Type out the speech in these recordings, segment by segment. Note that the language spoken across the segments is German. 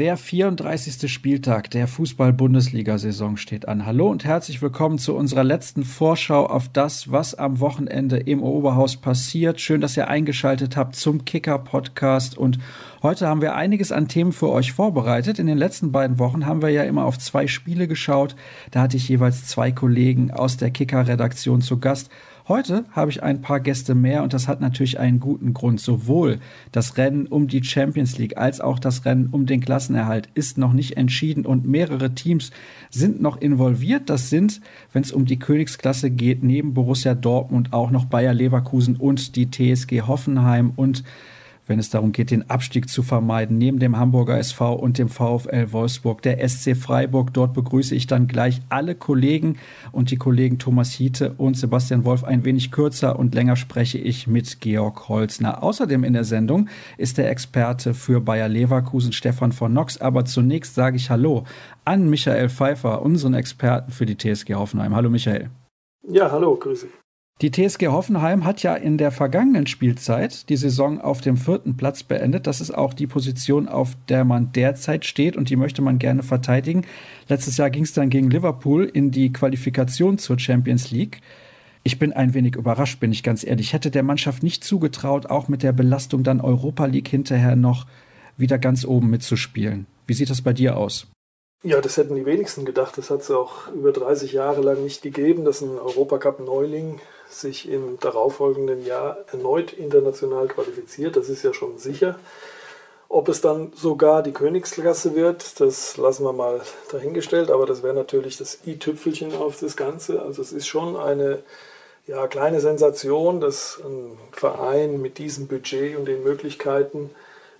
Der 34. Spieltag der Fußball-Bundesliga-Saison steht an. Hallo und herzlich willkommen zu unserer letzten Vorschau auf das, was am Wochenende im Oberhaus passiert. Schön, dass ihr eingeschaltet habt zum Kicker-Podcast und heute haben wir einiges an Themen für euch vorbereitet. In den letzten beiden Wochen haben wir ja immer auf zwei Spiele geschaut. Da hatte ich jeweils zwei Kollegen aus der Kicker-Redaktion zu Gast. Heute habe ich ein paar Gäste mehr und das hat natürlich einen guten Grund. Sowohl das Rennen um die Champions League als auch das Rennen um den Klassenerhalt ist noch nicht entschieden und mehrere Teams sind noch involviert. Das sind, wenn es um die Königsklasse geht, neben Borussia Dortmund auch noch Bayer Leverkusen und die TSG Hoffenheim und wenn es darum geht, den Abstieg zu vermeiden, neben dem Hamburger SV und dem VfL Wolfsburg, der SC Freiburg. Dort begrüße ich dann gleich alle Kollegen und die Kollegen Thomas Hiete und Sebastian Wolf ein wenig kürzer und länger spreche ich mit Georg Holzner. Außerdem in der Sendung ist der Experte für Bayer Leverkusen Stefan von Nox. Aber zunächst sage ich Hallo an Michael Pfeiffer, unseren Experten für die TSG Hoffenheim. Hallo Michael. Ja, hallo, grüße. Die TSG Hoffenheim hat ja in der vergangenen Spielzeit die Saison auf dem vierten Platz beendet. Das ist auch die Position, auf der man derzeit steht und die möchte man gerne verteidigen. Letztes Jahr ging es dann gegen Liverpool in die Qualifikation zur Champions League. Ich bin ein wenig überrascht, bin ich ganz ehrlich. Ich hätte der Mannschaft nicht zugetraut, auch mit der Belastung dann Europa League hinterher noch wieder ganz oben mitzuspielen. Wie sieht das bei dir aus? Ja, das hätten die wenigsten gedacht. Das hat es auch über 30 Jahre lang nicht gegeben, dass ein Europacup-Neuling sich im darauffolgenden Jahr erneut international qualifiziert. Das ist ja schon sicher. Ob es dann sogar die Königsklasse wird, das lassen wir mal dahingestellt, aber das wäre natürlich das i-Tüpfelchen auf das Ganze. Also es ist schon eine ja, kleine Sensation, dass ein Verein mit diesem Budget und den Möglichkeiten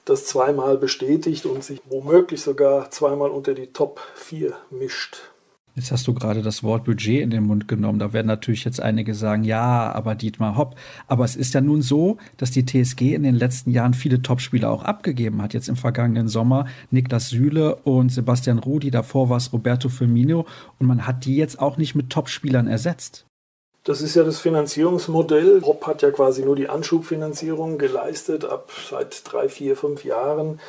das zweimal bestätigt und sich womöglich sogar zweimal unter die Top 4 mischt. Jetzt hast du gerade das Wort Budget in den Mund genommen. Da werden natürlich jetzt einige sagen, ja, aber Dietmar Hopp. Aber es ist ja nun so, dass die TSG in den letzten Jahren viele Topspieler auch abgegeben hat. Jetzt im vergangenen Sommer Niklas Süle und Sebastian Rudi, davor war es Roberto Firmino. Und man hat die jetzt auch nicht mit Topspielern ersetzt. Das ist ja das Finanzierungsmodell. Hopp hat ja quasi nur die Anschubfinanzierung geleistet ab seit drei, vier, fünf Jahren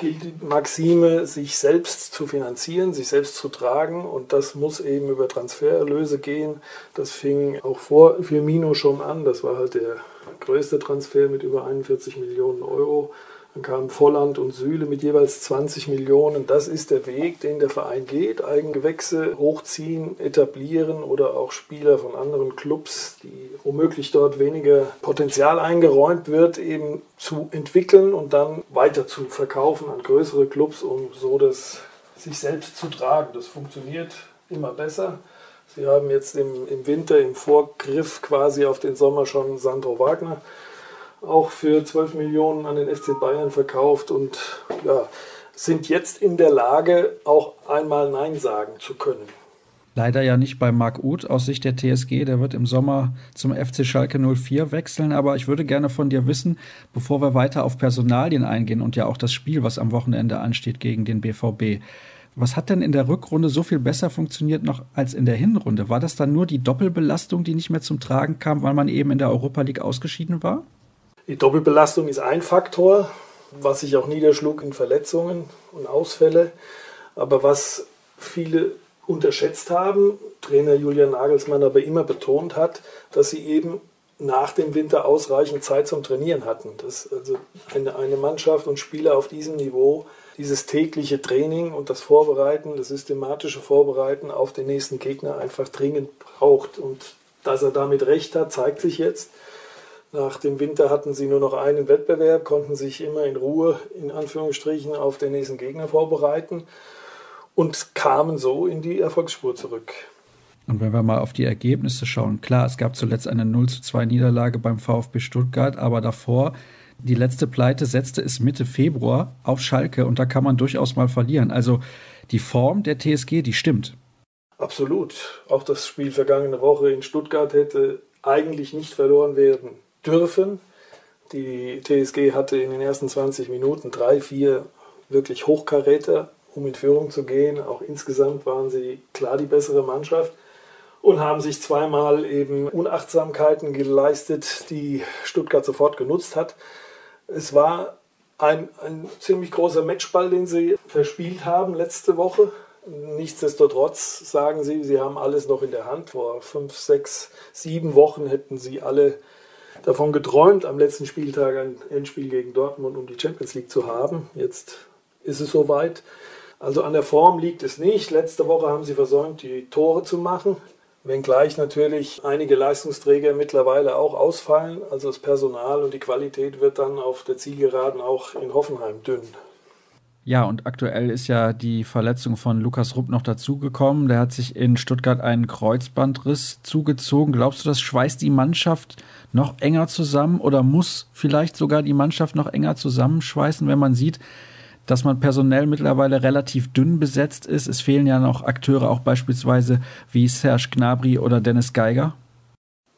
die Maxime, sich selbst zu finanzieren, sich selbst zu tragen und das muss eben über Transfererlöse gehen. Das fing auch vor Firmino schon an, das war halt der größte Transfer mit über 41 Millionen Euro. Dann kamen Volland und Süle mit jeweils 20 Millionen. Das ist der Weg, den der Verein geht. Eigengewächse hochziehen, etablieren oder auch Spieler von anderen Clubs, die womöglich dort weniger Potenzial eingeräumt wird, eben zu entwickeln und dann weiter zu verkaufen an größere Clubs, um so das sich selbst zu tragen. Das funktioniert immer besser. Sie haben jetzt im, im Winter im Vorgriff quasi auf den Sommer schon Sandro Wagner auch für 12 Millionen an den FC Bayern verkauft und ja, sind jetzt in der Lage, auch einmal Nein sagen zu können. Leider ja nicht bei Marc Uth aus Sicht der TSG. Der wird im Sommer zum FC Schalke 04 wechseln. Aber ich würde gerne von dir wissen, bevor wir weiter auf Personalien eingehen und ja auch das Spiel, was am Wochenende ansteht gegen den BVB. Was hat denn in der Rückrunde so viel besser funktioniert noch als in der Hinrunde? War das dann nur die Doppelbelastung, die nicht mehr zum Tragen kam, weil man eben in der Europa League ausgeschieden war? Die Doppelbelastung ist ein Faktor, was sich auch niederschlug in Verletzungen und Ausfälle. Aber was viele unterschätzt haben, Trainer Julian Nagelsmann aber immer betont hat, dass sie eben nach dem Winter ausreichend Zeit zum Trainieren hatten. Dass also eine, eine Mannschaft und Spieler auf diesem Niveau dieses tägliche Training und das Vorbereiten, das systematische Vorbereiten auf den nächsten Gegner einfach dringend braucht. Und dass er damit recht hat, zeigt sich jetzt. Nach dem Winter hatten sie nur noch einen Wettbewerb, konnten sich immer in Ruhe, in Anführungsstrichen, auf den nächsten Gegner vorbereiten und kamen so in die Erfolgsspur zurück. Und wenn wir mal auf die Ergebnisse schauen, klar, es gab zuletzt eine 0 zu 2 Niederlage beim VfB Stuttgart, aber davor, die letzte Pleite setzte es Mitte Februar auf Schalke und da kann man durchaus mal verlieren. Also die Form der TSG, die stimmt. Absolut. Auch das Spiel vergangene Woche in Stuttgart hätte eigentlich nicht verloren werden dürfen. Die TSG hatte in den ersten 20 Minuten drei, vier wirklich Hochkaräter, um in Führung zu gehen. Auch insgesamt waren sie klar die bessere Mannschaft und haben sich zweimal eben Unachtsamkeiten geleistet, die Stuttgart sofort genutzt hat. Es war ein, ein ziemlich großer Matchball, den sie verspielt haben letzte Woche. Nichtsdestotrotz sagen sie, sie haben alles noch in der Hand. Vor fünf, sechs, sieben Wochen hätten sie alle davon geträumt, am letzten Spieltag ein Endspiel gegen Dortmund um die Champions League zu haben. Jetzt ist es soweit. Also an der Form liegt es nicht. Letzte Woche haben sie versäumt, die Tore zu machen. Wenngleich natürlich einige Leistungsträger mittlerweile auch ausfallen. Also das Personal und die Qualität wird dann auf der Zielgeraden auch in Hoffenheim dünn. Ja, und aktuell ist ja die Verletzung von Lukas Rupp noch dazugekommen. Der hat sich in Stuttgart einen Kreuzbandriss zugezogen. Glaubst du, das schweißt die Mannschaft noch enger zusammen oder muss vielleicht sogar die Mannschaft noch enger zusammenschweißen, wenn man sieht, dass man personell mittlerweile relativ dünn besetzt ist? Es fehlen ja noch Akteure, auch beispielsweise wie Serge Gnabry oder Dennis Geiger.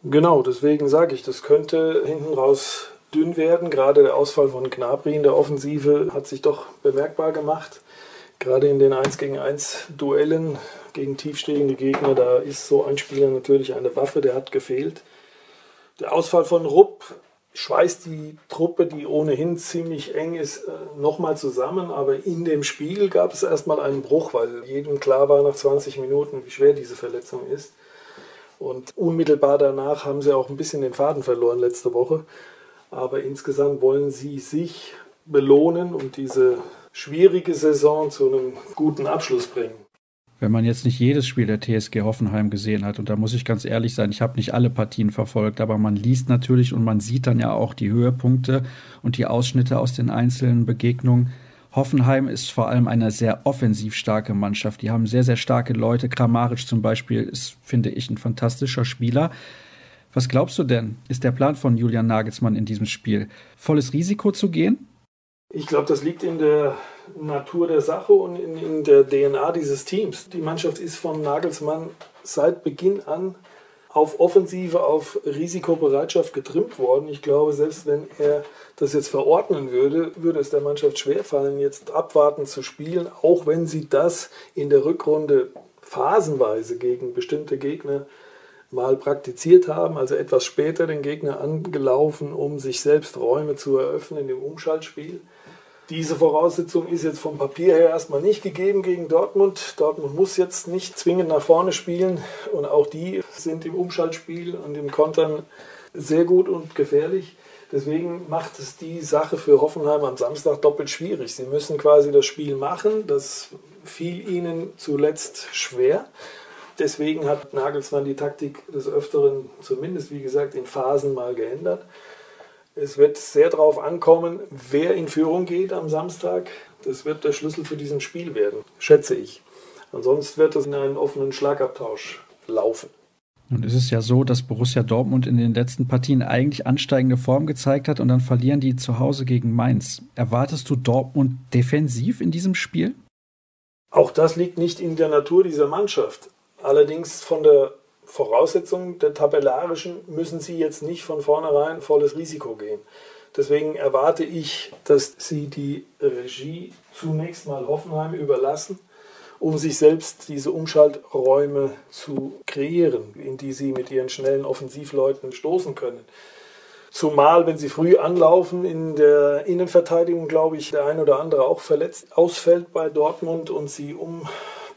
Genau, deswegen sage ich, das könnte hinten raus dünn werden. Gerade der Ausfall von Gnabry in der Offensive hat sich doch bemerkbar gemacht. Gerade in den 1 gegen 1 Duellen gegen tiefstehende Gegner, da ist so ein Spieler natürlich eine Waffe, der hat gefehlt. Der Ausfall von Rupp schweißt die Truppe, die ohnehin ziemlich eng ist, äh, nochmal zusammen. Aber in dem Spiel gab es erstmal einen Bruch, weil jedem klar war nach 20 Minuten, wie schwer diese Verletzung ist. Und unmittelbar danach haben sie auch ein bisschen den Faden verloren letzte Woche. Aber insgesamt wollen sie sich belohnen und diese schwierige Saison zu einem guten Abschluss bringen. Wenn man jetzt nicht jedes Spiel der TSG Hoffenheim gesehen hat, und da muss ich ganz ehrlich sein, ich habe nicht alle Partien verfolgt, aber man liest natürlich und man sieht dann ja auch die Höhepunkte und die Ausschnitte aus den einzelnen Begegnungen. Hoffenheim ist vor allem eine sehr offensiv starke Mannschaft. Die haben sehr, sehr starke Leute. Kramaric zum Beispiel ist, finde ich, ein fantastischer Spieler. Was glaubst du denn, ist der Plan von Julian Nagelsmann in diesem Spiel? Volles Risiko zu gehen? Ich glaube, das liegt in der Natur der Sache und in, in, der DNA dieses Teams. Die Mannschaft ist von Nagelsmann seit Beginn an auf Offensive, auf Risikobereitschaft getrimmt worden. Ich glaube, selbst wenn er das jetzt verordnen würde, würde es der Mannschaft schwerfallen, jetzt abwartend zu spielen, auch wenn sie das in der Rückrunde phasenweise gegen bestimmte Gegner mal praktiziert haben, also etwas später den Gegner angelaufen, um sich selbst Räume zu eröffnen im Umschaltspiel. Diese Voraussetzung ist jetzt vom Papier her erstmal nicht gegeben gegen Dortmund. Dortmund muss jetzt nicht zwingend nach vorne spielen und auch die sind im Umschaltspiel und im Kontern sehr gut und gefährlich. Deswegen macht es die Sache für Hoffenheim am Samstag doppelt schwierig. Sie müssen quasi das Spiel machen. Das fiel ihnen zuletzt schwer. Deswegen hat Nagelsmann die Taktik des Öfteren, zumindest wie gesagt, in Phasen mal geändert. Es wird sehr darauf ankommen, wer in Führung geht am Samstag. Das wird der Schlüssel für diesen Spiel werden, schätze ich. Ansonsten wird es in einen offenen Schlagabtausch laufen. Nun ist es ja so, dass Borussia Dortmund in den letzten Partien eigentlich ansteigende Form gezeigt hat und dann verlieren die zu Hause gegen Mainz. Erwartest du Dortmund defensiv in diesem Spiel? Auch das liegt nicht in der Natur dieser Mannschaft. Allerdings von der Voraussetzung der tabellarischen müssen sie jetzt nicht von vornherein volles Risiko gehen. Deswegen erwarte ich, dass sie die Regie zunächst mal Hoffenheim überlassen, um sich selbst diese Umschalträume zu kreieren, in die sie mit ihren schnellen Offensivleuten stoßen können. Zumal, wenn sie früh anlaufen in der Innenverteidigung, glaube ich, der ein oder andere auch verletzt ausfällt bei Dortmund und sie um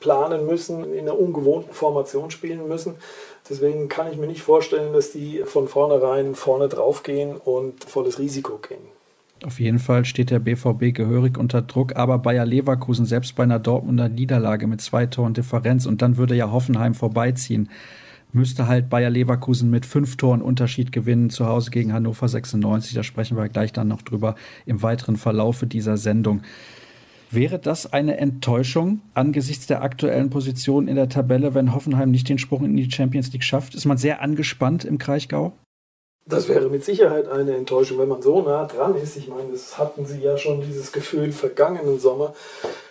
planen müssen, in einer ungewohnten Formation spielen müssen. Deswegen kann ich mir nicht vorstellen, dass die von vornherein vorne drauf gehen und volles Risiko gehen. Auf jeden Fall steht der BVB gehörig unter Druck, aber Bayer Leverkusen selbst bei einer Dortmunder Niederlage mit zwei Toren Differenz und dann würde ja Hoffenheim vorbeiziehen, müsste halt Bayer Leverkusen mit fünf Toren Unterschied gewinnen zu Hause gegen Hannover 96. Da sprechen wir gleich dann noch drüber im weiteren Verlaufe dieser Sendung. Wäre das eine Enttäuschung angesichts der aktuellen Position in der Tabelle, wenn Hoffenheim nicht den Sprung in die Champions League schafft? Ist man sehr angespannt im Kraichgau? Das wäre mit Sicherheit eine Enttäuschung, wenn man so nah dran ist. Ich meine, das hatten sie ja schon dieses Gefühl vergangenen Sommer.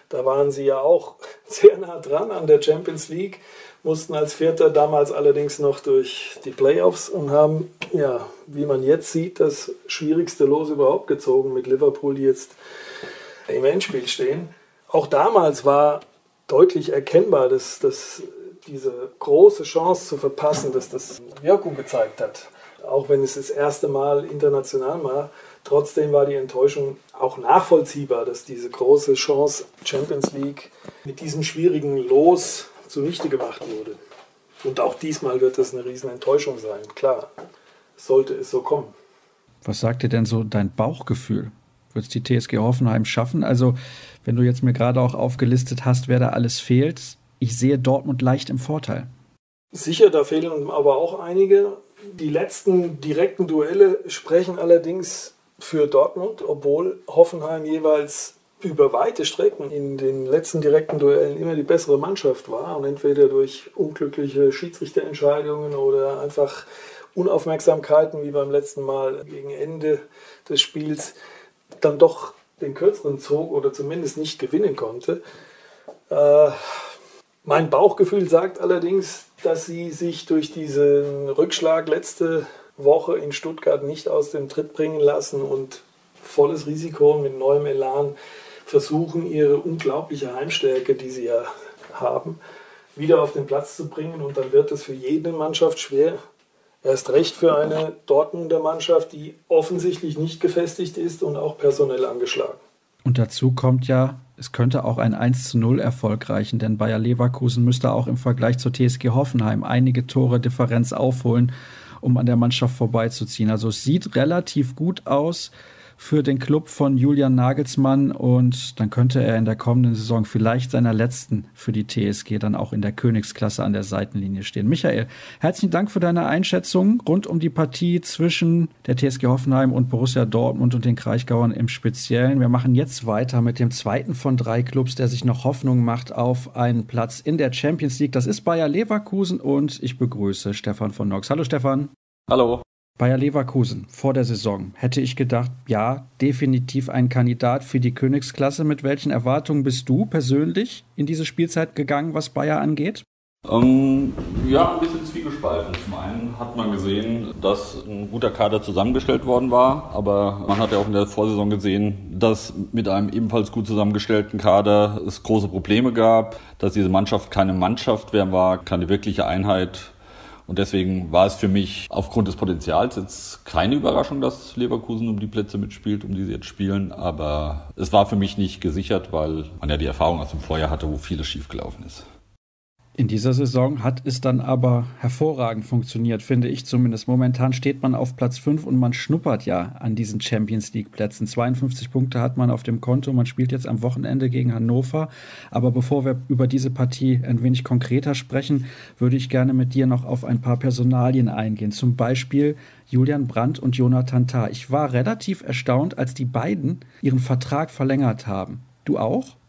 Da waren sie ja auch sehr nah dran an der Champions League, mussten als Vierter damals allerdings noch durch die Playoffs und haben, ja, wie man jetzt sieht, das schwierigste Los überhaupt gezogen mit Liverpool, die jetzt im Endspiel stehen. Auch damals war deutlich erkennbar, dass, dass diese große Chance zu verpassen, dass das Wirkung gezeigt hat. Auch wenn es das erste Mal international war, Trotzdem war die Enttäuschung auch nachvollziehbar, dass diese große Chance Champions League mit diesem schwierigen Los zunichte gemacht wurde. Und auch diesmal wird es eine riesen Enttäuschung sein. Klar, sollte es so kommen. Was sagt dir denn so dein Bauchgefühl? Wird es die TSG Hoffenheim schaffen? Also, wenn du jetzt mir gerade auch aufgelistet hast, wer da alles fehlt, ich sehe Dortmund leicht im Vorteil. Sicher, da fehlen aber auch einige. Die letzten direkten Duelle sprechen allerdings für Dortmund, obwohl Hoffenheim jeweils über weite Strecken in den letzten direkten Duellen immer die bessere Mannschaft war und entweder durch unglückliche Schiedsrichterentscheidungen oder einfach Unaufmerksamkeiten wie beim letzten Mal gegen Ende des Spiels dann doch den kürzeren zog oder zumindest nicht gewinnen konnte. Äh, mein Bauchgefühl sagt allerdings, dass sie sich durch diesen Rückschlag letzte Woche in Stuttgart nicht aus dem Tritt bringen lassen und volles Risiko mit neuem Elan versuchen, ihre unglaubliche Heimstärke, die sie ja haben, wieder auf den Platz zu bringen. Und dann wird es für jede Mannschaft schwer. Erst recht für eine Dortmunder Mannschaft, die offensichtlich nicht gefestigt ist und auch personell angeschlagen. Und dazu kommt ja, es könnte auch ein 1 zu 0 Erfolg reichen, denn Bayer Leverkusen müsste auch im Vergleich zur TSG Hoffenheim einige Tore Differenz aufholen, um an der Mannschaft vorbeizuziehen. Also es sieht relativ gut aus für den Club von Julian Nagelsmann und dann könnte er in der kommenden Saison vielleicht seiner letzten für die TSG dann auch in der Königsklasse an der Seitenlinie stehen. Michael, herzlichen Dank für deine Einschätzung rund um die Partie zwischen der TSG Hoffenheim und Borussia Dortmund und den Kraichgauern im Speziellen. Wir machen jetzt weiter mit dem zweiten von drei Clubs, der sich noch Hoffnung macht auf einen Platz in der Champions League. Das ist Bayer Leverkusen und ich begrüße Stefan von Nox. Hallo Stefan. Hallo. Bayer Leverkusen vor der Saison hätte ich gedacht, ja, definitiv ein Kandidat für die Königsklasse. Mit welchen Erwartungen bist du persönlich in diese Spielzeit gegangen, was Bayer angeht? Ähm, ja, ein bisschen zwiegespalten. Zum einen hat man gesehen, dass ein guter Kader zusammengestellt worden war, aber man hat ja auch in der Vorsaison gesehen, dass mit einem ebenfalls gut zusammengestellten Kader es große Probleme gab, dass diese Mannschaft keine Mannschaft mehr war, keine wirkliche Einheit und deswegen war es für mich aufgrund des Potenzials jetzt keine Überraschung, dass Leverkusen um die Plätze mitspielt, um die sie jetzt spielen. Aber es war für mich nicht gesichert, weil man ja die Erfahrung aus dem Vorjahr hatte, wo vieles schiefgelaufen ist. In dieser Saison hat es dann aber hervorragend funktioniert, finde ich zumindest. Momentan steht man auf Platz 5 und man schnuppert ja an diesen Champions League Plätzen. 52 Punkte hat man auf dem Konto. Man spielt jetzt am Wochenende gegen Hannover. Aber bevor wir über diese Partie ein wenig konkreter sprechen, würde ich gerne mit dir noch auf ein paar Personalien eingehen. Zum Beispiel Julian Brandt und Jonathan Tah. Ich war relativ erstaunt, als die beiden ihren Vertrag verlängert haben. Du auch?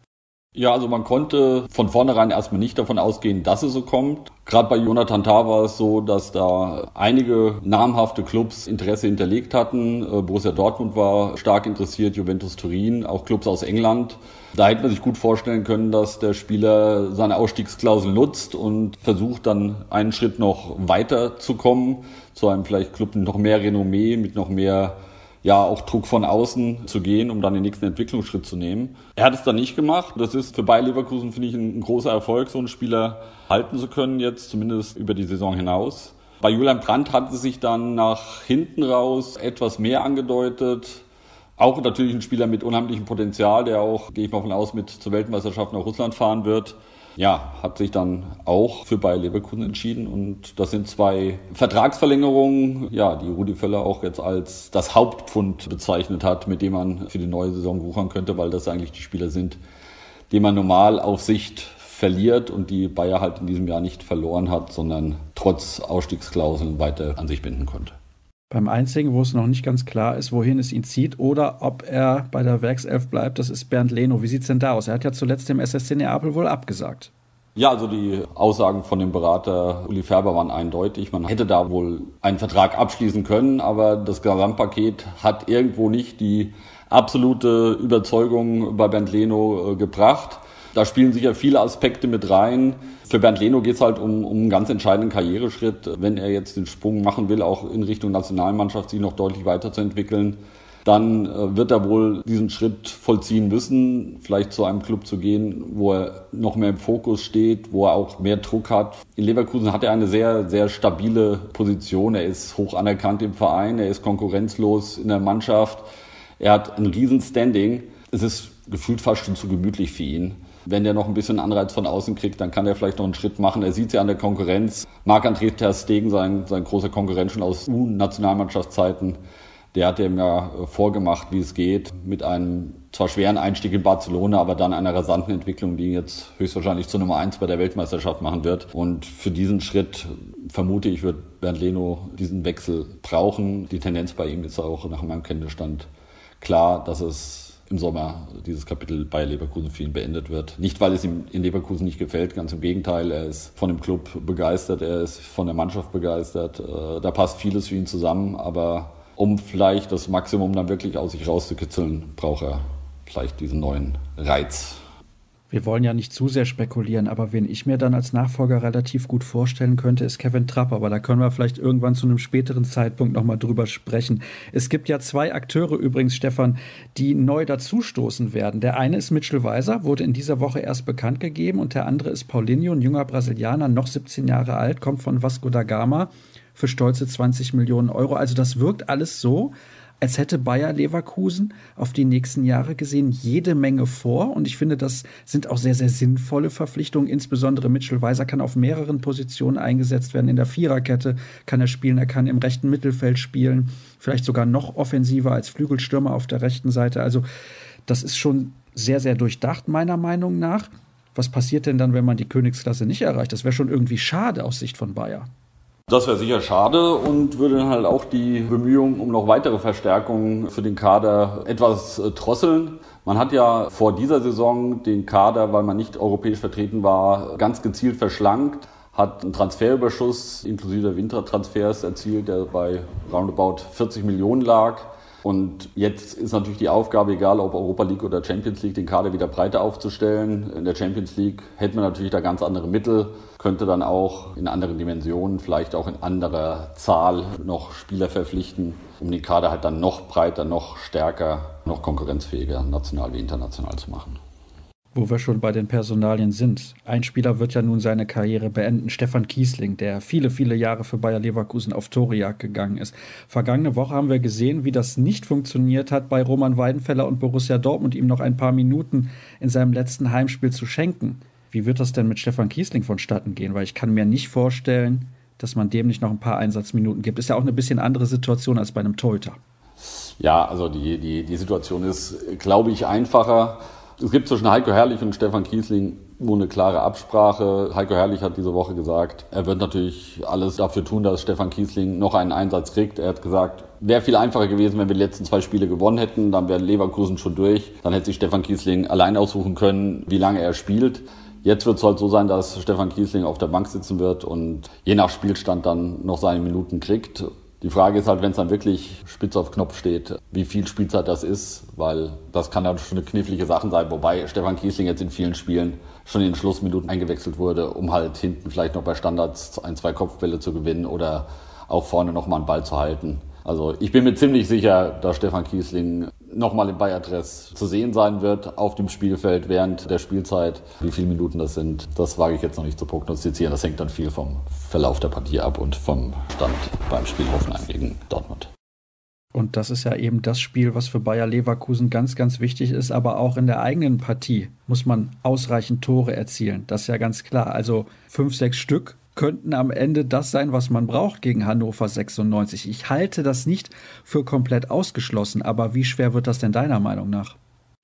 Ja, also man konnte von vornherein erstmal nicht davon ausgehen, dass es so kommt. Gerade bei Jonathan Tah war es so, dass da einige namhafte Clubs Interesse hinterlegt hatten. Äh, Borussia Dortmund war stark interessiert, Juventus Turin, auch Clubs aus England. Da hätte man sich gut vorstellen können, dass der Spieler seine Ausstiegsklausel nutzt und versucht dann einen Schritt noch weiter zu kommen, zu einem vielleicht Club mit noch mehr Renommee, mit noch mehr ja auch Druck von außen zu gehen, um dann den nächsten Entwicklungsschritt zu nehmen. Er hat es dann nicht gemacht. Das ist für Bayer Leverkusen, finde ich, ein, großer Erfolg, so einen Spieler halten zu können jetzt, zumindest über die Saison hinaus. Bei Julian Brandt hat es sich dann nach hinten raus etwas mehr angedeutet. Auch natürlich ein Spieler mit unheimlichem Potenzial, der auch, gehe ich mal von aus, mit zur Weltmeisterschaft nach Russland fahren wird ja, hat sich dann auch für Bayer Leverkusen entschieden. Und das sind zwei Vertragsverlängerungen, ja, die Rudi Völler auch jetzt als das Hauptpfund bezeichnet hat, mit dem man für die neue Saison wuchern könnte, weil das eigentlich die Spieler sind, die man normal auf Sicht verliert und die Bayer halt in diesem Jahr nicht verloren hat, sondern trotz Ausstiegsklauseln weiter an sich binden konnte. Beim einzigen, wo es noch nicht ganz klar ist, wohin es ihn zieht oder ob er bei der Werkself bleibt, das ist Bernd Leno. Wie sieht es denn da aus? Er hat ja zuletzt dem SSC Neapel wohl abgesagt. Ja, also die Aussagen von dem Berater Uli Färber waren eindeutig. Man hätte da wohl einen Vertrag abschließen können, aber das Gesamtpaket hat irgendwo nicht die absolute Überzeugung bei Bernd Leno äh, gebracht. Da spielen sicher viele Aspekte mit rein. Für Bernd Leno geht es halt um, um einen ganz entscheidenden Karriereschritt, wenn er jetzt den Sprung machen will, auch in Richtung Nationalmannschaft sich noch deutlich weiterzuentwickeln. dann äh, wird er wohl diesen Schritt vollziehen müssen, vielleicht zu einem Club zu gehen, wo er noch mehr im Fokus steht, wo er auch mehr Druck hat. In Leverkusen hat er eine sehr, sehr stabile Position. Er ist hoch anerkannt im Verein, er ist konkurrenzlos in der Mannschaft. Er hat ein Riesenstanding. Es ist gefühlt fast schon zu gemütlich für ihn. Wenn der noch ein bisschen Anreiz von außen kriegt, dann kann er vielleicht noch einen Schritt machen. Er sieht ja an der Konkurrenz. Marc-André Ter Stegen, sein, sein großer Konkurrent schon aus U-Nationalmannschaftszeiten, der hat ihm ja vorgemacht, wie es geht, mit einem zwar schweren Einstieg in Barcelona, aber dann einer rasanten Entwicklung, die ihn jetzt höchstwahrscheinlich zur Nummer eins bei der Weltmeisterschaft machen wird. Und für diesen Schritt vermute ich, wird Bernd Leno diesen Wechsel brauchen. Die Tendenz bei ihm ist auch nach meinem Kenntnisstand klar, dass es im Sommer dieses Kapitel bei Leverkusen für ihn beendet wird. Nicht, weil es ihm in Leverkusen nicht gefällt, ganz im Gegenteil. Er ist von dem Club begeistert, er ist von der Mannschaft begeistert. Äh, da passt vieles für ihn zusammen, aber um vielleicht das Maximum dann wirklich aus sich rauszukitzeln, braucht er vielleicht diesen neuen Reiz. Wir wollen ja nicht zu sehr spekulieren, aber wen ich mir dann als Nachfolger relativ gut vorstellen könnte, ist Kevin Trapp. Aber da können wir vielleicht irgendwann zu einem späteren Zeitpunkt nochmal drüber sprechen. Es gibt ja zwei Akteure übrigens, Stefan, die neu dazustoßen werden. Der eine ist Mitchell Weiser, wurde in dieser Woche erst bekannt gegeben, und der andere ist Paulinho, ein junger Brasilianer, noch 17 Jahre alt, kommt von Vasco da Gama für stolze 20 Millionen Euro. Also das wirkt alles so, als hätte Bayer Leverkusen auf die nächsten Jahre gesehen jede Menge vor. Und ich finde, das sind auch sehr, sehr sinnvolle Verpflichtungen. Insbesondere Mitchell Weiser kann auf mehreren Positionen eingesetzt werden. In der Viererkette kann er spielen, er kann im rechten Mittelfeld spielen, vielleicht sogar noch offensiver als Flügelstürmer auf der rechten Seite. Also das ist schon sehr, sehr durchdacht, meiner Meinung nach. Was passiert denn dann, wenn man die Königsklasse nicht erreicht? Das wäre schon irgendwie schade aus Sicht von Bayer. Das wäre sicher schade und würde dann halt auch die Bemühungen um noch weitere Verstärkungen für den Kader etwas äh, drosseln. Man hat ja vor dieser Saison den Kader, weil man nicht europäisch vertreten war, ganz gezielt verschlankt, hat einen Transferüberschuss inklusive Wintertransfers erzielt, der bei roundabout 40 Millionen lag. Und jetzt ist natürlich die Aufgabe, egal ob Europa League oder Champions League, den Kader wieder breiter aufzustellen. In der Champions League hätte man natürlich da ganz andere Mittel, könnte dann auch in anderen Dimensionen, vielleicht auch in anderer Zahl noch Spieler verpflichten, um den Kader halt dann noch breiter, noch stärker, noch konkurrenzfähiger, national wie international zu machen. Wo wir schon bei den Personalien sind. Ein Spieler wird ja nun seine Karriere beenden, Stefan Kiesling, der viele, viele Jahre für Bayer Leverkusen auf Torejagd gegangen ist. Vergangene Woche haben wir gesehen, wie das nicht funktioniert hat, bei Roman Weidenfeller und Borussia Dortmund ihm noch ein paar Minuten in seinem letzten Heimspiel zu schenken. Wie wird das denn mit Stefan Kiesling vonstatten gehen? Weil ich kann mir nicht vorstellen, dass man dem nicht noch ein paar Einsatzminuten gibt. Ist ja auch eine bisschen andere Situation als bei einem Torhüter. Ja, also die, die, die Situation ist, glaube ich, einfacher. Es gibt zwischen Heiko Herrlich und Stefan Kiesling nur eine klare Absprache. Heiko Herrlich hat diese Woche gesagt, er wird natürlich alles dafür tun, dass Stefan Kiesling noch einen Einsatz kriegt. Er hat gesagt, wäre viel einfacher gewesen, wenn wir die letzten zwei Spiele gewonnen hätten. Dann wäre Leverkusen schon durch. Dann hätte sich Stefan Kiesling allein aussuchen können, wie lange er spielt. Jetzt wird es halt so sein, dass Stefan Kiesling auf der Bank sitzen wird und je nach Spielstand dann noch seine Minuten kriegt. Die Frage ist halt, wenn es dann wirklich spitz auf Knopf steht, wie viel Spielzeit das ist, weil das kann dann schon eine knifflige Sache sein, wobei Stefan Kiesling jetzt in vielen Spielen schon in den Schlussminuten eingewechselt wurde, um halt hinten vielleicht noch bei Standards ein, zwei Kopfbälle zu gewinnen oder auch vorne nochmal einen Ball zu halten. Also ich bin mir ziemlich sicher, dass Stefan Kiesling nochmal im Bayer-Dress zu sehen sein wird auf dem Spielfeld während der Spielzeit. Wie viele Minuten das sind, das wage ich jetzt noch nicht zu prognostizieren. Das hängt dann viel vom Verlauf der Partie ab und vom Stand beim Spiel Hoffenheim gegen Dortmund. Und das ist ja eben das Spiel, was für Bayer Leverkusen ganz, ganz wichtig ist. Aber auch in der eigenen Partie muss man ausreichend Tore erzielen. Das ist ja ganz klar. Also fünf, sechs Stück könnten am Ende das sein, was man braucht gegen Hannover 96. Ich halte das nicht für komplett ausgeschlossen, aber wie schwer wird das denn deiner Meinung nach?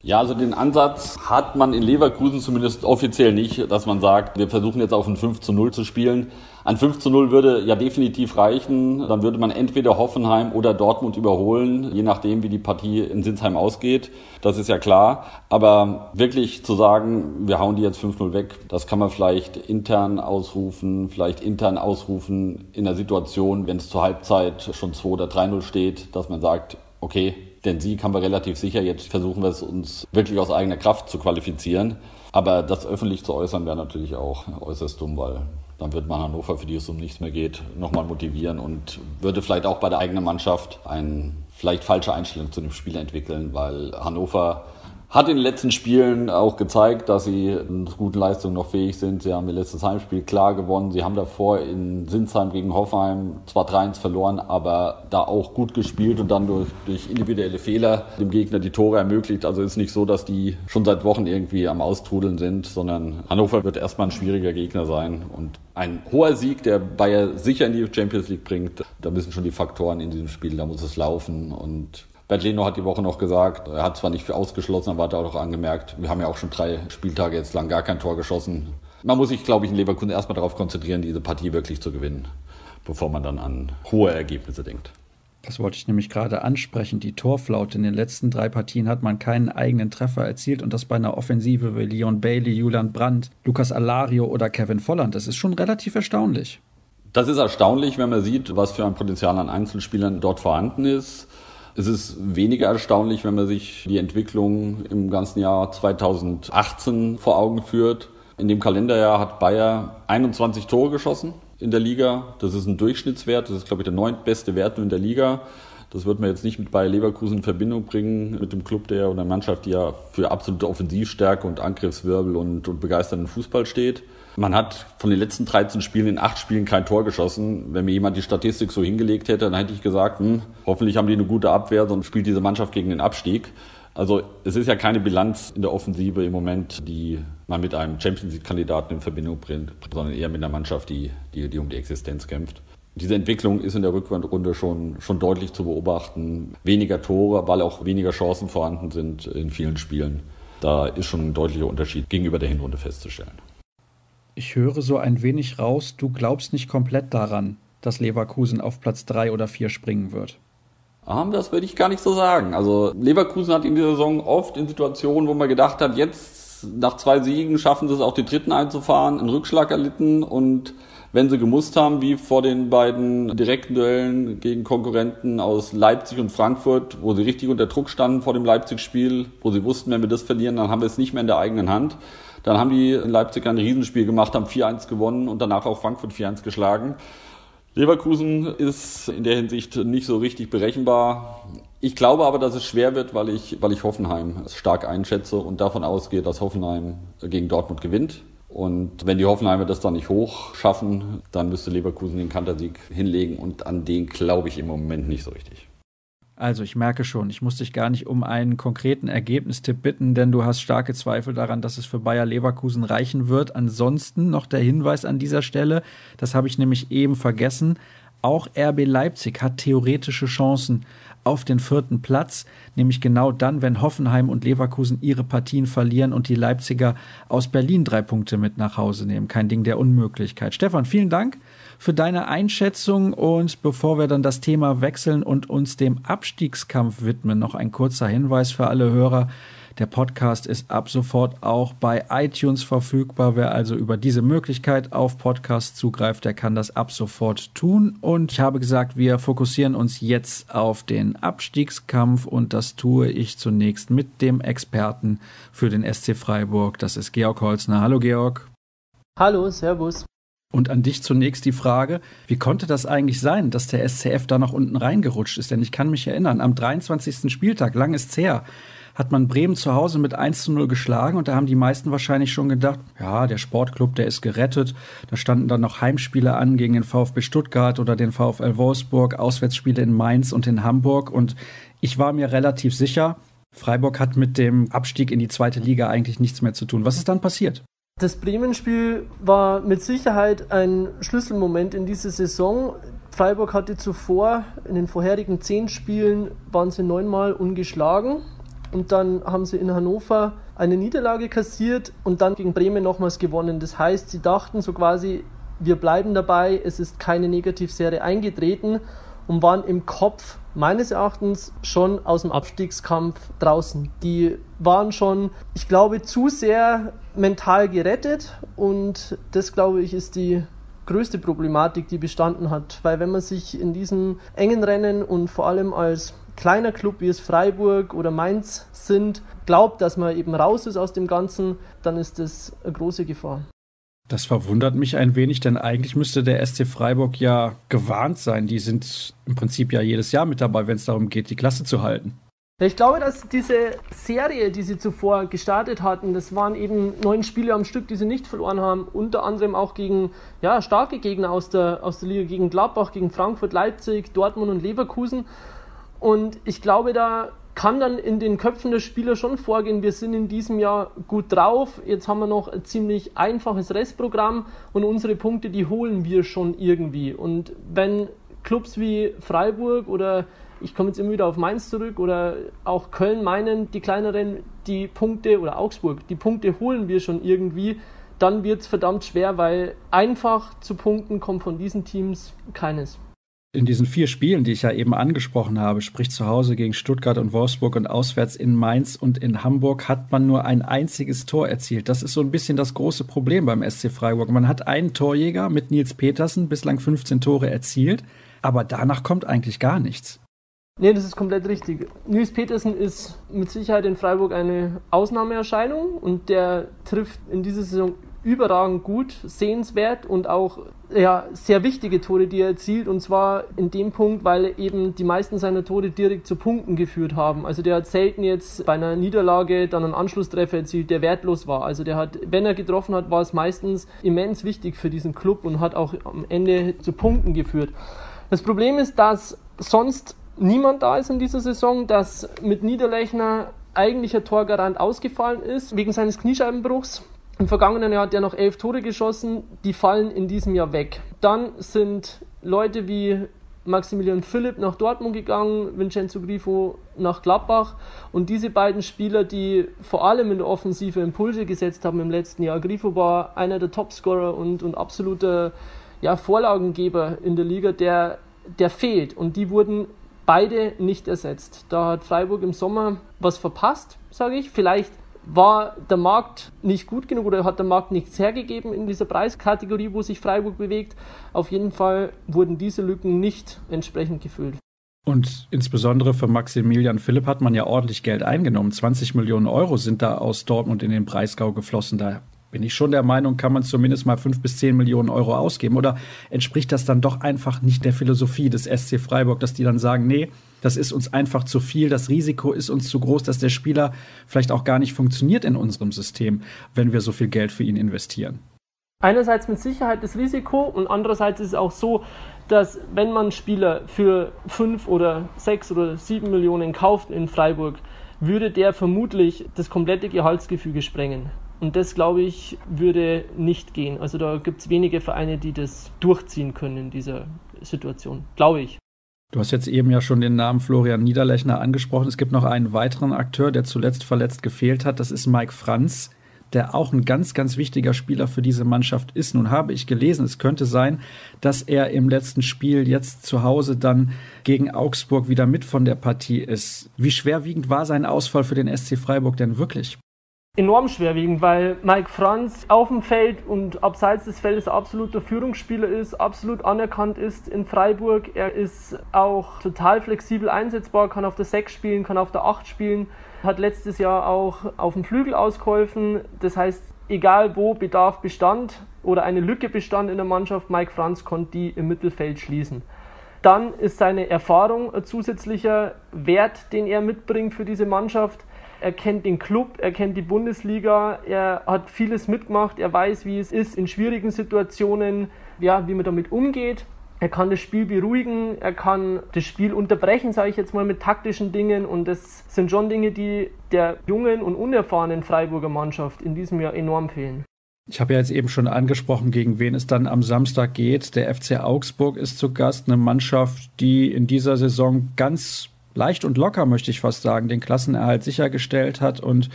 Ja, also den Ansatz hat man in Leverkusen zumindest offiziell nicht, dass man sagt, wir versuchen jetzt auf ein 5 zu 0 zu spielen. Ein 5 zu 0 würde ja definitiv reichen. Dann würde man entweder Hoffenheim oder Dortmund überholen, je nachdem, wie die Partie in Sinsheim ausgeht. Das ist ja klar. Aber wirklich zu sagen, wir hauen die jetzt 5-0 weg, das kann man vielleicht intern ausrufen, vielleicht intern ausrufen in der Situation, wenn es zur Halbzeit schon 2 oder 3-0 steht, dass man sagt, okay, den Sieg haben wir relativ sicher. Jetzt versuchen wir es uns wirklich aus eigener Kraft zu qualifizieren. Aber das öffentlich zu äußern wäre natürlich auch äußerst dumm, weil dann wird man Hannover, für die es um nichts mehr geht, nochmal motivieren und würde vielleicht auch bei der eigenen Mannschaft eine vielleicht falsche Einstellung zu dem Spiel entwickeln, weil Hannover hat in den letzten Spielen auch gezeigt, dass sie in guten Leistungen noch fähig sind. Sie haben ihr letztes Heimspiel klar gewonnen. Sie haben davor in Sinsheim gegen Hoffenheim zwar 3-1 verloren, aber da auch gut gespielt und dann durch, durch individuelle Fehler dem Gegner die Tore ermöglicht. Also ist nicht so, dass die schon seit Wochen irgendwie am Austrudeln sind, sondern Hannover wird erstmal ein schwieriger Gegner sein. Und ein hoher Sieg, der Bayer sicher in die Champions League bringt, da müssen schon die Faktoren in diesem Spiel, da muss es laufen und Bert Leno hat die Woche noch gesagt, er hat zwar nicht für ausgeschlossen, aber hat auch angemerkt, wir haben ja auch schon drei Spieltage jetzt lang gar kein Tor geschossen. Man muss sich, glaube ich, in Leverkusen erstmal darauf konzentrieren, diese Partie wirklich zu gewinnen, bevor man dann an hohe Ergebnisse denkt. Das wollte ich nämlich gerade ansprechen. Die Torflaute in den letzten drei Partien hat man keinen eigenen Treffer erzielt und das bei einer Offensive wie Leon Bailey, Julian Brandt, Lukas Alario oder Kevin Volland. Das ist schon relativ erstaunlich. Das ist erstaunlich, wenn man sieht, was für ein Potenzial an Einzelspielern dort vorhanden ist. Es ist weniger erstaunlich, wenn man sich die Entwicklung im ganzen Jahr 2018 vor Augen führt. In dem Kalenderjahr hat Bayer 21 Tore geschossen in der Liga. Das ist ein Durchschnittswert. Das ist, glaube ich, der neuntbeste Wert in der Liga. Das wird man jetzt nicht mit Bayer Leverkusen in Verbindung bringen, mit dem Club der oder Mannschaft, die ja für absolute Offensivstärke und Angriffswirbel und, und begeisternden Fußball steht. Man hat von den letzten 13 Spielen in acht Spielen kein Tor geschossen. Wenn mir jemand die Statistik so hingelegt hätte, dann hätte ich gesagt, hm, hoffentlich haben die eine gute Abwehr, sonst spielt diese Mannschaft gegen den Abstieg. Also es ist ja keine Bilanz in der Offensive im Moment, die man mit einem Champions League-Kandidaten in Verbindung bringt, sondern eher mit einer Mannschaft, die, die, die um die Existenz kämpft. Diese Entwicklung ist in der Rückrunde schon, schon deutlich zu beobachten. Weniger Tore, weil auch weniger Chancen vorhanden sind in vielen Spielen. Da ist schon ein deutlicher Unterschied gegenüber der Hinrunde festzustellen. Ich höre so ein wenig raus, du glaubst nicht komplett daran, dass Leverkusen auf Platz 3 oder 4 springen wird. Das würde ich gar nicht so sagen. Also Leverkusen hat in dieser Saison oft in Situationen, wo man gedacht hat, jetzt nach zwei Siegen schaffen sie es auch die dritten einzufahren, einen Rückschlag erlitten und wenn sie gemusst haben, wie vor den beiden direkten Duellen gegen Konkurrenten aus Leipzig und Frankfurt, wo sie richtig unter Druck standen vor dem Leipzig-Spiel, wo sie wussten, wenn wir das verlieren, dann haben wir es nicht mehr in der eigenen Hand. Dann haben die in Leipzig ein Riesenspiel gemacht, haben 4-1 gewonnen und danach auch Frankfurt 4-1 geschlagen. Leverkusen ist in der Hinsicht nicht so richtig berechenbar. Ich glaube aber, dass es schwer wird, weil ich, weil ich Hoffenheim stark einschätze und davon ausgehe, dass Hoffenheim gegen Dortmund gewinnt. Und wenn die Hoffenheimer das dann nicht hoch schaffen, dann müsste Leverkusen den Kantersieg hinlegen und an den glaube ich im Moment nicht so richtig. Also ich merke schon, ich muss dich gar nicht um einen konkreten Ergebnistipp bitten, denn du hast starke Zweifel daran, dass es für Bayer Leverkusen reichen wird. Ansonsten noch der Hinweis an dieser Stelle, das habe ich nämlich eben vergessen, auch RB Leipzig hat theoretische Chancen auf den vierten Platz, nämlich genau dann, wenn Hoffenheim und Leverkusen ihre Partien verlieren und die Leipziger aus Berlin drei Punkte mit nach Hause nehmen. Kein Ding der Unmöglichkeit. Stefan, vielen Dank für deine Einschätzung. Und bevor wir dann das Thema wechseln und uns dem Abstiegskampf widmen, noch ein kurzer Hinweis für alle Hörer. Der Podcast ist ab sofort auch bei iTunes verfügbar. Wer also über diese Möglichkeit auf Podcast zugreift, der kann das ab sofort tun. Und ich habe gesagt, wir fokussieren uns jetzt auf den Abstiegskampf und das tue ich zunächst mit dem Experten für den SC Freiburg. Das ist Georg Holzner. Hallo Georg. Hallo, Servus. Und an dich zunächst die Frage, wie konnte das eigentlich sein, dass der SCF da nach unten reingerutscht ist? Denn ich kann mich erinnern, am 23. Spieltag, lang ist's her, hat man Bremen zu Hause mit 1 zu 0 geschlagen und da haben die meisten wahrscheinlich schon gedacht, ja, der Sportclub, der ist gerettet. Da standen dann noch Heimspiele an gegen den VfB Stuttgart oder den VfL Wolfsburg, Auswärtsspiele in Mainz und in Hamburg und ich war mir relativ sicher, Freiburg hat mit dem Abstieg in die zweite Liga eigentlich nichts mehr zu tun. Was ist dann passiert? Das Bremen-Spiel war mit Sicherheit ein Schlüsselmoment in dieser Saison. Freiburg hatte zuvor in den vorherigen zehn Spielen waren sie neunmal ungeschlagen und dann haben sie in Hannover eine Niederlage kassiert und dann gegen Bremen nochmals gewonnen. Das heißt, sie dachten so quasi, wir bleiben dabei, es ist keine Negativserie eingetreten und waren im Kopf meines Erachtens schon aus dem Abstiegskampf draußen. Die waren schon, ich glaube, zu sehr mental gerettet und das, glaube ich, ist die größte Problematik, die bestanden hat. Weil wenn man sich in diesem engen Rennen und vor allem als kleiner Club, wie es Freiburg oder Mainz sind, glaubt, dass man eben raus ist aus dem Ganzen, dann ist das eine große Gefahr. Das verwundert mich ein wenig, denn eigentlich müsste der SC Freiburg ja gewarnt sein. Die sind im Prinzip ja jedes Jahr mit dabei, wenn es darum geht, die Klasse zu halten. Ich glaube, dass diese Serie, die sie zuvor gestartet hatten, das waren eben neun Spiele am Stück, die sie nicht verloren haben, unter anderem auch gegen ja, starke Gegner aus der, aus der Liga, gegen Gladbach, gegen Frankfurt, Leipzig, Dortmund und Leverkusen. Und ich glaube, da kann dann in den Köpfen der Spieler schon vorgehen, wir sind in diesem Jahr gut drauf, jetzt haben wir noch ein ziemlich einfaches Restprogramm und unsere Punkte, die holen wir schon irgendwie. Und wenn Clubs wie Freiburg oder ich komme jetzt immer wieder auf Mainz zurück oder auch Köln meinen, die kleineren, die Punkte oder Augsburg, die Punkte holen wir schon irgendwie, dann wird es verdammt schwer, weil einfach zu punkten kommt von diesen Teams keines in diesen vier Spielen, die ich ja eben angesprochen habe, sprich zu Hause gegen Stuttgart und Wolfsburg und auswärts in Mainz und in Hamburg, hat man nur ein einziges Tor erzielt. Das ist so ein bisschen das große Problem beim SC Freiburg. Man hat einen Torjäger mit Nils Petersen, bislang 15 Tore erzielt, aber danach kommt eigentlich gar nichts. Nee, das ist komplett richtig. Nils Petersen ist mit Sicherheit in Freiburg eine Ausnahmeerscheinung und der trifft in dieser Saison überragend gut, sehenswert und auch ja, sehr wichtige Tore, die er erzielt. Und zwar in dem Punkt, weil eben die meisten seiner Tore direkt zu Punkten geführt haben. Also der hat selten jetzt bei einer Niederlage dann einen Anschlusstreffer erzielt, der wertlos war. Also der hat, wenn er getroffen hat, war es meistens immens wichtig für diesen Club und hat auch am Ende zu Punkten geführt. Das Problem ist, dass sonst niemand da ist in dieser Saison, dass mit Niederlechner eigentlicher Torgarant ausgefallen ist wegen seines Kniescheibenbruchs. Im vergangenen Jahr hat er noch elf Tore geschossen, die fallen in diesem Jahr weg. Dann sind Leute wie Maximilian Philipp nach Dortmund gegangen, Vincenzo Grifo nach Gladbach und diese beiden Spieler, die vor allem in der Offensive Impulse gesetzt haben im letzten Jahr. Grifo war einer der Topscorer und, und absoluter ja, Vorlagengeber in der Liga, der, der fehlt und die wurden beide nicht ersetzt. Da hat Freiburg im Sommer was verpasst, sage ich. Vielleicht war der Markt nicht gut genug oder hat der Markt nichts hergegeben in dieser Preiskategorie, wo sich Freiburg bewegt. Auf jeden Fall wurden diese Lücken nicht entsprechend gefüllt. Und insbesondere für Maximilian Philipp hat man ja ordentlich Geld eingenommen. 20 Millionen Euro sind da aus Dortmund in den Breisgau geflossen. Da bin ich schon der Meinung, kann man zumindest mal 5 bis 10 Millionen Euro ausgeben. Oder entspricht das dann doch einfach nicht der Philosophie des SC Freiburg, dass die dann sagen, nee, das ist uns einfach zu viel, das Risiko ist uns zu groß, dass der Spieler vielleicht auch gar nicht funktioniert in unserem System, wenn wir so viel Geld für ihn investieren. Einerseits mit Sicherheit das Risiko und andererseits ist es auch so, dass wenn man Spieler für fünf oder sechs oder sieben Millionen kauft in Freiburg, würde der vermutlich das komplette Gehaltsgefüge sprengen. Und das, glaube ich, würde nicht gehen. Also da gibt es wenige Vereine, die das durchziehen können in dieser Situation, glaube ich. Du hast jetzt eben ja schon den Namen Florian Niederlechner angesprochen. Es gibt noch einen weiteren Akteur, der zuletzt verletzt gefehlt hat. Das ist Mike Franz, der auch ein ganz, ganz wichtiger Spieler für diese Mannschaft ist. Nun habe ich gelesen, es könnte sein, dass er im letzten Spiel jetzt zu Hause dann gegen Augsburg wieder mit von der Partie ist. Wie schwerwiegend war sein Ausfall für den SC Freiburg denn wirklich? Enorm schwerwiegend, weil Mike Franz auf dem Feld und abseits des Feldes absoluter Führungsspieler ist, absolut anerkannt ist in Freiburg. Er ist auch total flexibel einsetzbar, kann auf der 6 spielen, kann auf der 8 spielen, hat letztes Jahr auch auf dem Flügel ausgeholfen. Das heißt, egal wo Bedarf bestand oder eine Lücke bestand in der Mannschaft, Mike Franz konnte die im Mittelfeld schließen. Dann ist seine Erfahrung ein zusätzlicher Wert, den er mitbringt für diese Mannschaft er kennt den Club, er kennt die Bundesliga, er hat vieles mitgemacht, er weiß, wie es ist in schwierigen Situationen, ja, wie man damit umgeht. Er kann das Spiel beruhigen, er kann das Spiel unterbrechen, sage ich jetzt mal, mit taktischen Dingen. Und das sind schon Dinge, die der jungen und unerfahrenen Freiburger Mannschaft in diesem Jahr enorm fehlen. Ich habe ja jetzt eben schon angesprochen, gegen wen es dann am Samstag geht. Der FC Augsburg ist zu Gast, eine Mannschaft, die in dieser Saison ganz leicht und locker, möchte ich fast sagen, den Klassenerhalt sichergestellt hat und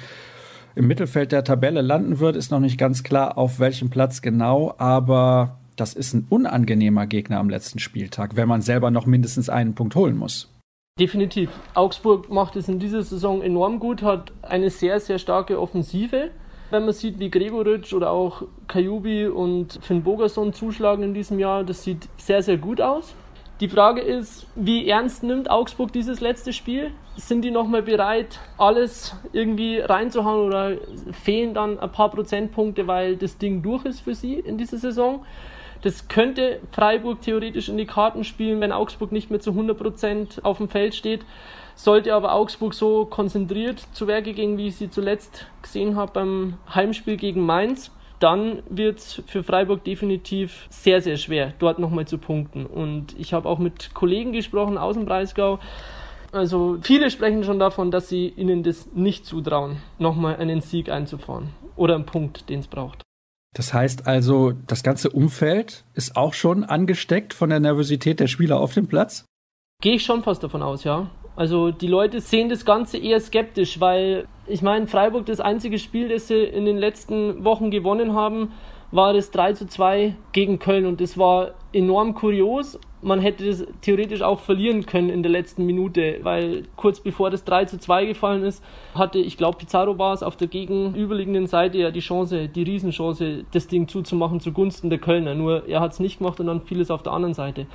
im Mittelfeld der Tabelle landen wird, ist noch nicht ganz klar, auf welchem Platz genau, aber das ist ein unangenehmer Gegner am letzten Spieltag, wenn man selber noch mindestens einen Punkt holen muss. Definitiv. Augsburg macht es in dieser Saison enorm gut, hat eine sehr, sehr starke Offensive. Wenn man sieht, wie Gregoritsch oder auch Kajubi und Finn Bogerson zuschlagen in diesem Jahr, das sieht sehr, sehr gut aus. Die Frage ist, wie ernst nimmt Augsburg dieses letzte Spiel? Sind die nochmal bereit, alles irgendwie reinzuhauen oder fehlen dann ein paar Prozentpunkte, weil das Ding durch ist für sie in dieser Saison? Das könnte Freiburg theoretisch in die Karten spielen, wenn Augsburg nicht mehr zu 100% auf dem Feld steht. Sollte aber Augsburg so konzentriert zu Werke gehen, wie ich sie zuletzt gesehen habe beim Heimspiel gegen Mainz, dann wird es für Freiburg definitiv sehr, sehr schwer, dort nochmal zu punkten. Und ich habe auch mit Kollegen gesprochen aus dem Breisgau. Also viele sprechen schon davon, dass sie ihnen das nicht zutrauen, nochmal einen Sieg einzufahren oder einen Punkt, den es braucht. Das heißt also, das ganze Umfeld ist auch schon angesteckt von der Nervosität der Spieler auf dem Platz? Gehe ich schon fast davon aus, ja. Also die Leute sehen das Ganze eher skeptisch, weil ich meine, Freiburg das einzige Spiel, das sie in den letzten Wochen gewonnen haben, war das 3 zu 2 gegen Köln und das war enorm kurios. Man hätte das theoretisch auch verlieren können in der letzten Minute, weil kurz bevor das 3 zu 2 gefallen ist, hatte, ich glaube, Pizarro war es auf der gegenüberliegenden Seite ja die Chance, die Riesenchance, das Ding zuzumachen zugunsten der Kölner. Nur er hat es nicht gemacht und dann fiel es auf der anderen Seite.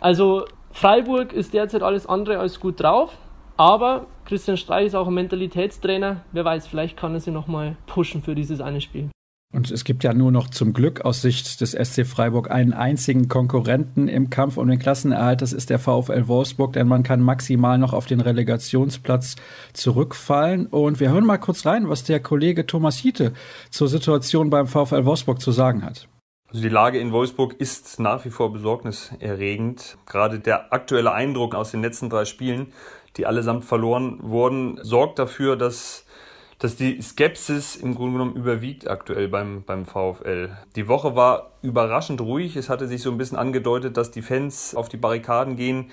Also Freiburg ist derzeit alles andere als gut drauf, aber Christian Streich ist auch ein Mentalitätstrainer. Wer weiß, vielleicht kann er sie nochmal pushen für dieses eine Spiel. Und es gibt ja nur noch zum Glück aus Sicht des SC Freiburg einen einzigen Konkurrenten im Kampf um den Klassenerhalt. Das ist der VfL Wolfsburg, denn man kann maximal noch auf den Relegationsplatz zurückfallen. Und wir hören mal kurz rein, was der Kollege Thomas Hiete zur Situation beim VfL Wolfsburg zu sagen hat. Also die Lage in Wolfsburg ist nach wie vor besorgniserregend. Gerade der aktuelle Eindruck aus den letzten drei Spielen, die allesamt verloren wurden, sorgt dafür, dass dass die Skepsis im Grunde genommen überwiegt aktuell beim, beim VfL. Die Woche war überraschend ruhig. Es hatte sich so ein bisschen angedeutet, dass die Fans auf die Barrikaden gehen.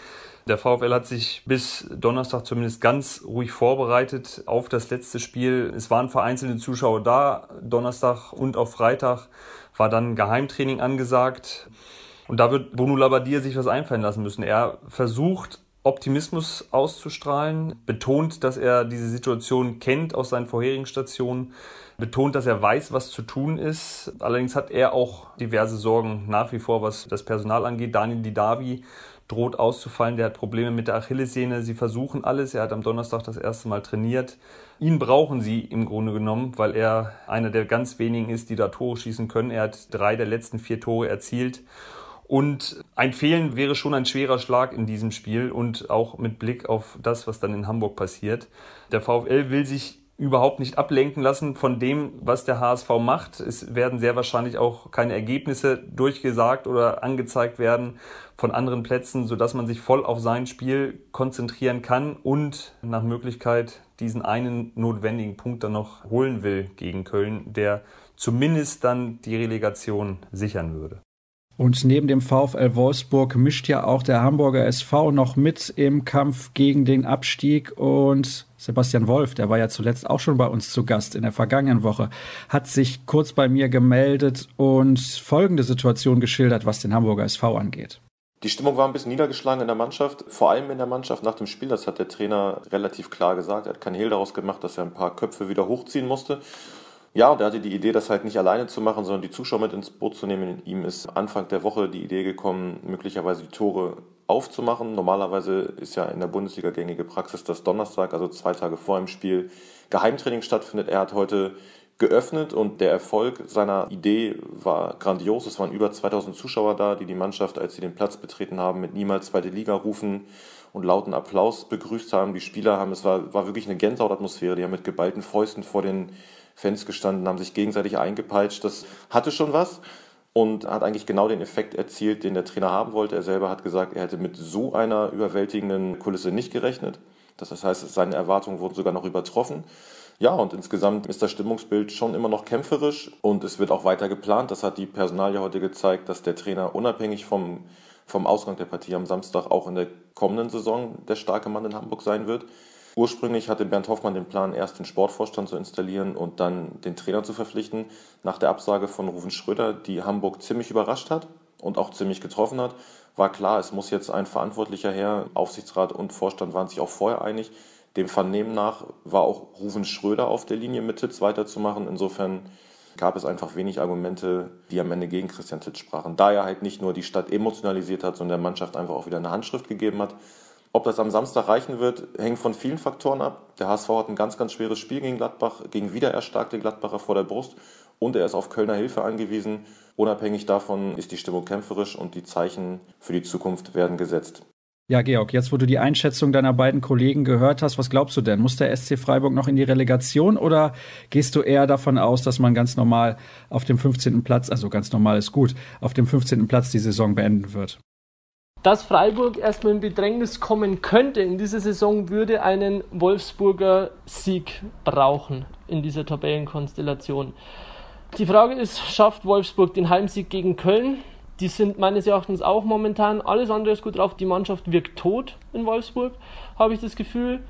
Der VfL hat sich bis Donnerstag zumindest ganz ruhig vorbereitet auf das letzte Spiel. Es waren vereinzelte Zuschauer da, Donnerstag und auf Freitag war dann Geheimtraining angesagt. Und da wird Bruno Labbadia sich was einfallen lassen müssen. Er versucht, Optimismus auszustrahlen, betont, dass er diese Situation kennt aus seinen vorherigen Stationen, betont, dass er weiß, was zu tun ist. Allerdings hat er auch diverse Sorgen nach wie vor, was das Personal angeht. Daniel Didavi droht auszufallen, der hat Probleme mit der Achillessehne. Sie versuchen alles. Er hat am Donnerstag das erste Mal trainiert. Ihn brauchen sie im Grunde genommen, weil er einer der ganz wenigen ist, die da Tore schießen können. Er hat drei der letzten vier Tore erzielt. Und ein Fehlen wäre schon ein schwerer Schlag in diesem Spiel und auch mit Blick auf das, was dann in Hamburg passiert. Der VfL will sich überhaupt nicht ablenken lassen von dem, was der HSV macht. Es werden sehr wahrscheinlich auch keine Ergebnisse durchgesagt oder angezeigt werden von anderen Plätzen, sodass man sich voll auf sein Spiel konzentrieren kann und nach Möglichkeit diesen einen notwendigen Punkt dann noch holen will gegen Köln, der zumindest dann die Relegation sichern würde. Und neben dem VfL Wolfsburg mischt ja auch der Hamburger SV noch mit im Kampf gegen den Abstieg. Und Sebastian Wolf, der war ja zuletzt auch schon bei uns zu Gast in der vergangenen Woche, hat sich kurz bei mir gemeldet und folgende Situation geschildert, was den Hamburger SV angeht. Die Stimmung war ein bisschen niedergeschlagen in der Mannschaft, vor allem in der Mannschaft nach dem Spiel. Das hat der Trainer relativ klar gesagt. Er hat keinen Hehl daraus gemacht, dass er ein paar Köpfe wieder hochziehen musste. Ja, und er hatte die Idee, das halt nicht alleine zu machen, sondern die Zuschauer mit ins Boot zu nehmen. Ihm ist Anfang der Woche die Idee gekommen, möglicherweise die Tore aufzumachen. Normalerweise ist ja in der Bundesliga gängige Praxis, dass Donnerstag, also zwei Tage vor dem Spiel, Geheimtraining stattfindet. Er hat heute geöffnet und der Erfolg seiner Idee war grandios. Es waren über 2000 Zuschauer da, die die Mannschaft, als sie den Platz betreten haben, mit niemals zweite Liga rufen und lauten Applaus begrüßt haben. Die Spieler haben, es war, war wirklich eine Gänsehautatmosphäre. Die haben mit geballten Fäusten vor den Fans gestanden, haben sich gegenseitig eingepeitscht. Das hatte schon was und hat eigentlich genau den Effekt erzielt, den der Trainer haben wollte. Er selber hat gesagt, er hätte mit so einer überwältigenden Kulisse nicht gerechnet. Das heißt, seine Erwartungen wurden sogar noch übertroffen. Ja, und insgesamt ist das Stimmungsbild schon immer noch kämpferisch und es wird auch weiter geplant. Das hat die Personalie heute gezeigt, dass der Trainer unabhängig vom, vom Ausgang der Partie am Samstag auch in der kommenden Saison der starke Mann in Hamburg sein wird. Ursprünglich hatte Bernd Hoffmann den Plan, erst den Sportvorstand zu installieren und dann den Trainer zu verpflichten. Nach der Absage von Ruven Schröder, die Hamburg ziemlich überrascht hat und auch ziemlich getroffen hat, war klar, es muss jetzt ein Verantwortlicher her. Aufsichtsrat und Vorstand waren sich auch vorher einig. Dem Vernehmen nach war auch Ruven Schröder auf der Linie mit Titz weiterzumachen. Insofern gab es einfach wenig Argumente, die am Ende gegen Christian Titz sprachen. Da er halt nicht nur die Stadt emotionalisiert hat, sondern der Mannschaft einfach auch wieder eine Handschrift gegeben hat. Ob das am Samstag reichen wird, hängt von vielen Faktoren ab. Der HSV hat ein ganz, ganz schweres Spiel gegen Gladbach, gegen wieder erstarkte Gladbacher vor der Brust und er ist auf Kölner Hilfe angewiesen. Unabhängig davon ist die Stimmung kämpferisch und die Zeichen für die Zukunft werden gesetzt. Ja, Georg, jetzt wo du die Einschätzung deiner beiden Kollegen gehört hast, was glaubst du denn? Muss der SC Freiburg noch in die Relegation oder gehst du eher davon aus, dass man ganz normal auf dem 15. Platz, also ganz normal ist gut, auf dem 15. Platz die Saison beenden wird? Dass Freiburg erstmal in Bedrängnis kommen könnte in dieser Saison, würde einen Wolfsburger Sieg brauchen in dieser Tabellenkonstellation. Die Frage ist, schafft Wolfsburg den Heimsieg gegen Köln? Die sind meines Erachtens auch momentan alles andere ist gut drauf. Die Mannschaft wirkt tot in Wolfsburg, habe ich das Gefühl.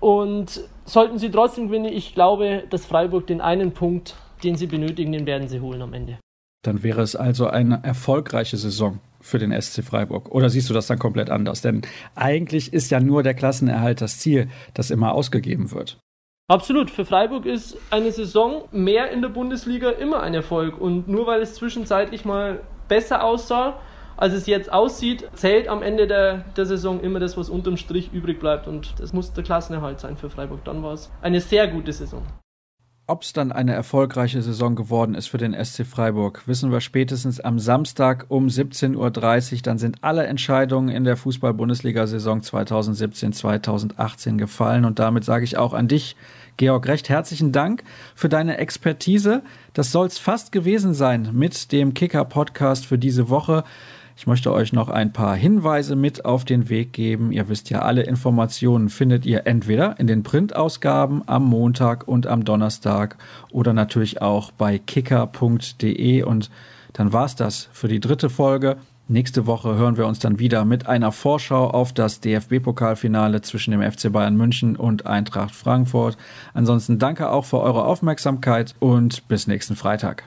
Und sollten sie trotzdem gewinnen, ich glaube, dass Freiburg den einen Punkt, den sie benötigen, den werden sie holen am Ende. Dann wäre es also eine erfolgreiche Saison für den SC Freiburg. Oder siehst du das dann komplett anders? Denn eigentlich ist ja nur der Klassenerhalt das Ziel, das immer ausgegeben wird. Absolut. Für Freiburg ist eine Saison mehr in der Bundesliga immer ein Erfolg. Und nur weil es zwischenzeitlich mal besser aussah, als es jetzt aussieht, zählt am Ende der, der Saison immer das, was unterm Strich übrig bleibt. Und das muss der Klassenerhalt sein für Freiburg. Dann war es eine sehr gute Saison. Ob es dann eine erfolgreiche Saison geworden ist für den SC Freiburg, wissen wir spätestens am Samstag um 17.30 Uhr. Dann sind alle Entscheidungen in der Fußball-Bundesliga-Saison 2017-2018 gefallen. Und damit sage ich auch an dich, Georg, recht herzlichen Dank für deine Expertise. Das soll es fast gewesen sein mit dem Kicker-Podcast für diese Woche. Ich möchte euch noch ein paar Hinweise mit auf den Weg geben. Ihr wisst ja, alle Informationen findet ihr entweder in den Printausgaben am Montag und am Donnerstag oder natürlich auch bei kicker.de. Und dann war's das für die dritte Folge. Nächste Woche hören wir uns dann wieder mit einer Vorschau auf das DFB-Pokalfinale zwischen dem FC Bayern München und Eintracht Frankfurt. Ansonsten danke auch für eure Aufmerksamkeit und bis nächsten Freitag.